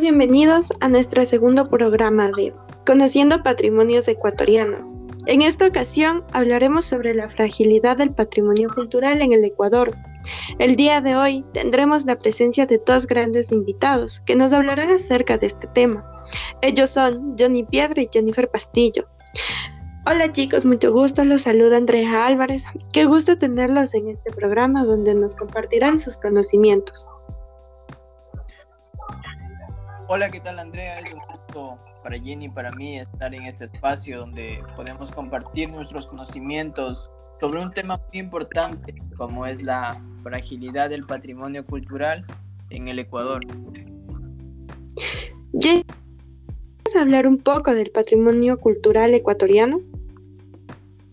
bienvenidos a nuestro segundo programa de Conociendo Patrimonios Ecuatorianos. En esta ocasión hablaremos sobre la fragilidad del patrimonio cultural en el Ecuador. El día de hoy tendremos la presencia de dos grandes invitados que nos hablarán acerca de este tema. Ellos son Johnny Piedra y Jennifer Pastillo. Hola chicos, mucho gusto, los saluda Andrea Álvarez. Qué gusto tenerlos en este programa donde nos compartirán sus conocimientos. Hola, ¿qué tal Andrea? Es un gusto para Jenny y para mí estar en este espacio donde podemos compartir nuestros conocimientos sobre un tema muy importante como es la fragilidad del patrimonio cultural en el Ecuador. Jenny, ¿puedes hablar un poco del patrimonio cultural ecuatoriano?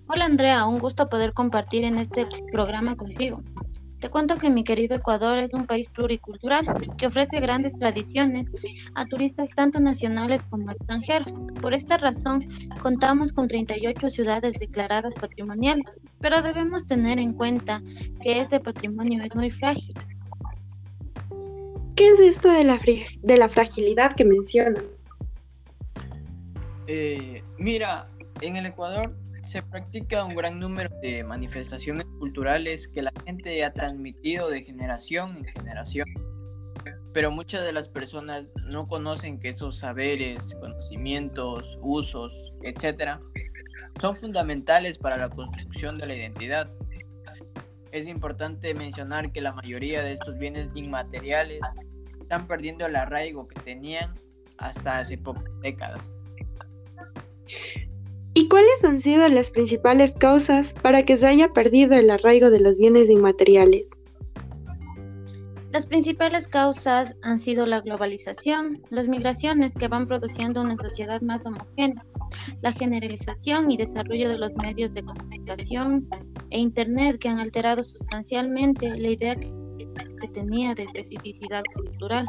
Hola Andrea, un gusto poder compartir en este programa contigo. Te cuento que mi querido Ecuador es un país pluricultural que ofrece grandes tradiciones a turistas tanto nacionales como extranjeros. Por esta razón, contamos con 38 ciudades declaradas patrimoniales, pero debemos tener en cuenta que este patrimonio es muy frágil. ¿Qué es esto de la, de la fragilidad que mencionan? Eh, mira, en el Ecuador se practica un gran número de manifestaciones culturales que la gente ha transmitido de generación en generación. Pero muchas de las personas no conocen que esos saberes, conocimientos, usos, etc., son fundamentales para la construcción de la identidad. Es importante mencionar que la mayoría de estos bienes inmateriales están perdiendo el arraigo que tenían hasta hace pocas décadas. ¿Y cuáles han sido las principales causas para que se haya perdido el arraigo de los bienes inmateriales? Las principales causas han sido la globalización, las migraciones que van produciendo una sociedad más homogénea, la generalización y desarrollo de los medios de comunicación e Internet que han alterado sustancialmente la idea que tenía de especificidad cultural.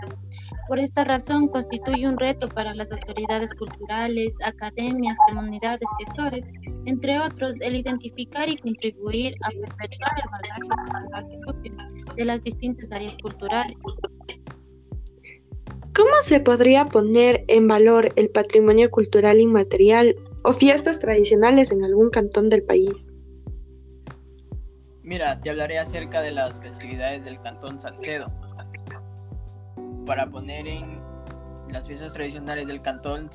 Por esta razón, constituye un reto para las autoridades culturales, academias, comunidades, gestores, entre otros, el identificar y contribuir a perpetuar el bagaje propio de las distintas áreas culturales. ¿Cómo se podría poner en valor el patrimonio cultural inmaterial o fiestas tradicionales en algún cantón del país? Mira, te hablaré acerca de las festividades del Cantón Salcedo para poner en las fiestas tradicionales del cantón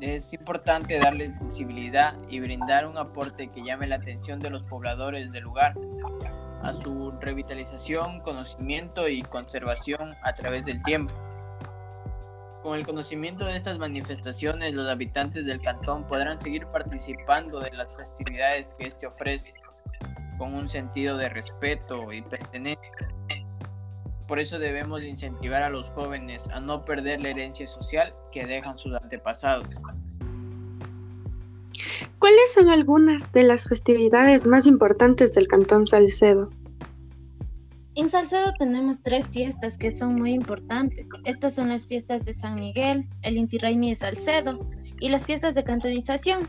es importante darle sensibilidad y brindar un aporte que llame la atención de los pobladores del lugar a su revitalización, conocimiento y conservación a través del tiempo. Con el conocimiento de estas manifestaciones, los habitantes del cantón podrán seguir participando de las festividades que éste ofrece, con un sentido de respeto y pertenencia por eso debemos incentivar a los jóvenes a no perder la herencia social que dejan sus antepasados. ¿Cuáles son algunas de las festividades más importantes del Cantón Salcedo? En Salcedo tenemos tres fiestas que son muy importantes. Estas son las fiestas de San Miguel, el Inti Raymi de Salcedo y las fiestas de cantonización.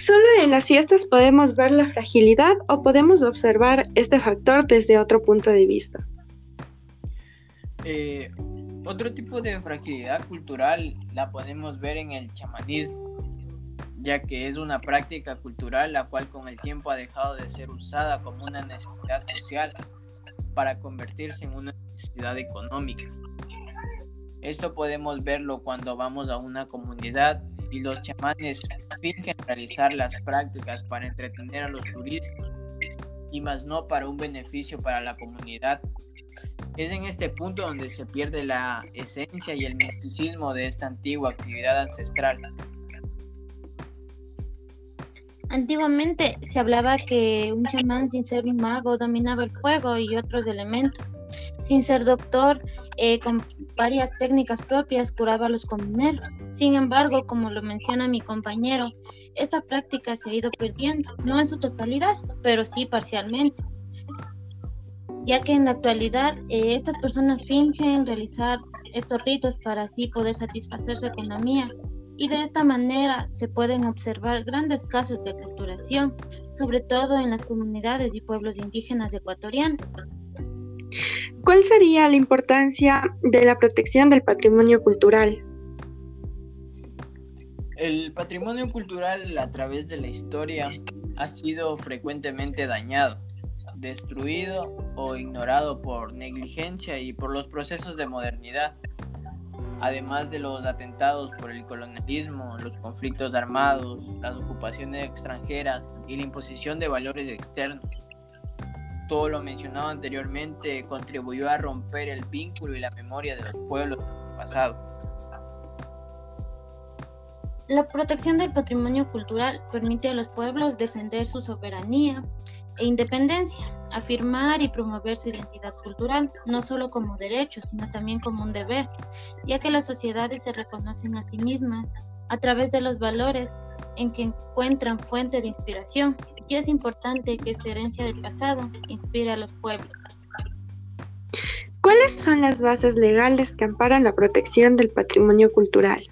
Solo en las fiestas podemos ver la fragilidad o podemos observar este factor desde otro punto de vista. Eh, otro tipo de fragilidad cultural la podemos ver en el chamanismo, ya que es una práctica cultural la cual con el tiempo ha dejado de ser usada como una necesidad social para convertirse en una necesidad económica. Esto podemos verlo cuando vamos a una comunidad y los chamanes fingen realizar las prácticas para entretener a los turistas y más no para un beneficio para la comunidad. Es en este punto donde se pierde la esencia y el misticismo de esta antigua actividad ancestral. Antiguamente se hablaba que un chamán sin ser un mago dominaba el fuego y otros elementos. Sin ser doctor, eh, con varias técnicas propias curaba a los comuneros. Sin embargo, como lo menciona mi compañero, esta práctica se ha ido perdiendo, no en su totalidad, pero sí parcialmente, ya que en la actualidad eh, estas personas fingen realizar estos ritos para así poder satisfacer su economía y de esta manera se pueden observar grandes casos de aculturación, sobre todo en las comunidades y pueblos indígenas ecuatorianos. ¿Cuál sería la importancia de la protección del patrimonio cultural? El patrimonio cultural a través de la historia ha sido frecuentemente dañado, destruido o ignorado por negligencia y por los procesos de modernidad, además de los atentados por el colonialismo, los conflictos armados, las ocupaciones extranjeras y la imposición de valores externos. Todo lo mencionado anteriormente contribuyó a romper el vínculo y la memoria de los pueblos del pasado. La protección del patrimonio cultural permite a los pueblos defender su soberanía e independencia, afirmar y promover su identidad cultural, no solo como derecho, sino también como un deber, ya que las sociedades se reconocen a sí mismas a través de los valores en que encuentran fuente de inspiración, y es importante que esta herencia del pasado inspire a los pueblos. ¿Cuáles son las bases legales que amparan la protección del patrimonio cultural?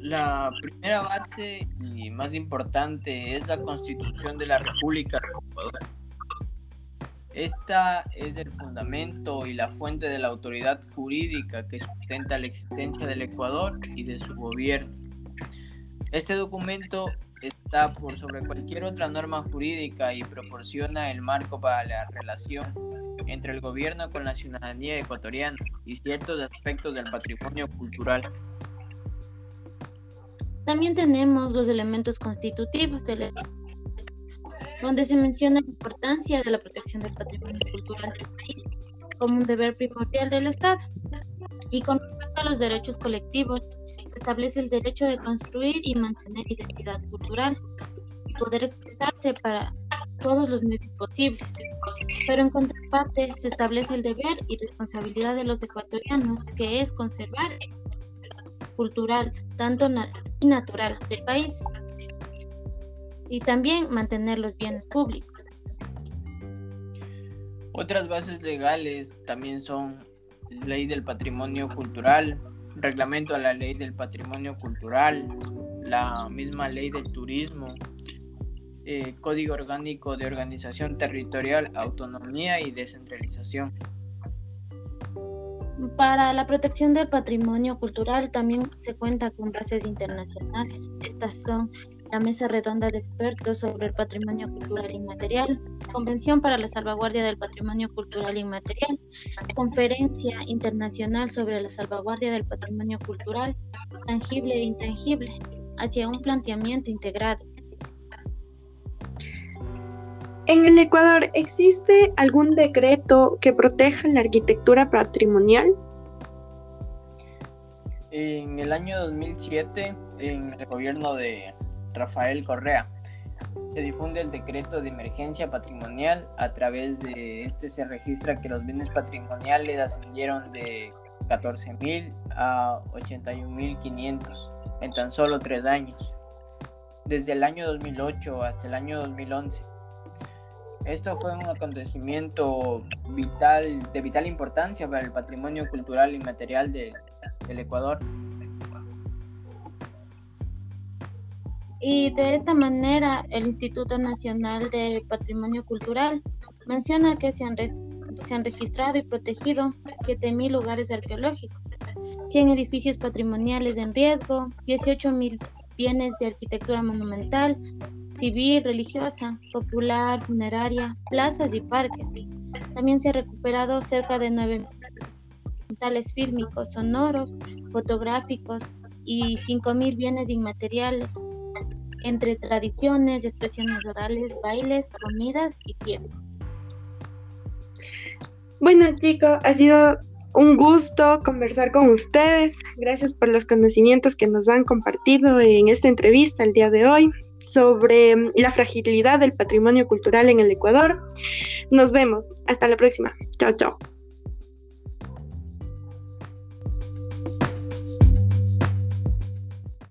La primera base y más importante es la Constitución de la República de Ecuador. Esta es el fundamento y la fuente de la autoridad jurídica que sustenta la existencia del Ecuador y de su gobierno. Este documento está por sobre cualquier otra norma jurídica y proporciona el marco para la relación entre el gobierno con la ciudadanía ecuatoriana y ciertos aspectos del patrimonio cultural. También tenemos los elementos constitutivos de donde se menciona la importancia de la protección del patrimonio cultural del país como un deber primordial del Estado. Y con respecto a los derechos colectivos, establece el derecho de construir y mantener identidad cultural y poder expresarse para todos los medios posibles. Pero en contraparte se establece el deber y responsabilidad de los ecuatorianos, que es conservar cultural, tanto y natural del país, y también mantener los bienes públicos. Otras bases legales también son ley del patrimonio cultural, reglamento a la ley del patrimonio cultural, la misma ley del turismo, eh, código orgánico de organización territorial, autonomía y descentralización. Para la protección del patrimonio cultural también se cuenta con bases internacionales. Estas son la Mesa Redonda de Expertos sobre el Patrimonio Cultural Inmaterial, Convención para la Salvaguardia del Patrimonio Cultural Inmaterial, Conferencia Internacional sobre la Salvaguardia del Patrimonio Cultural Tangible e Intangible, hacia un planteamiento integrado. En el Ecuador, ¿existe algún decreto que proteja la arquitectura patrimonial? En el año 2007, en el gobierno de Rafael Correa, se difunde el decreto de emergencia patrimonial. A través de este se registra que los bienes patrimoniales ascendieron de 14.000 a 81.500 en tan solo tres años, desde el año 2008 hasta el año 2011. Esto fue un acontecimiento vital, de vital importancia para el patrimonio cultural y material del Ecuador. Y de esta manera, el Instituto Nacional de Patrimonio Cultural menciona que se han, se han registrado y protegido 7.000 lugares arqueológicos, 100 edificios patrimoniales en riesgo, 18.000 bienes de arquitectura monumental, civil, religiosa, popular, funeraria, plazas y parques. También se ha recuperado cerca de nueve documentales fílmicos, sonoros, fotográficos y 5.000 bienes inmateriales, entre tradiciones, expresiones orales, bailes, comidas y piel. Bueno chicos, ha sido un gusto conversar con ustedes. Gracias por los conocimientos que nos han compartido en esta entrevista el día de hoy sobre mm, la fragilidad del patrimonio cultural en el Ecuador. Nos vemos. Hasta la próxima. Chao, chao.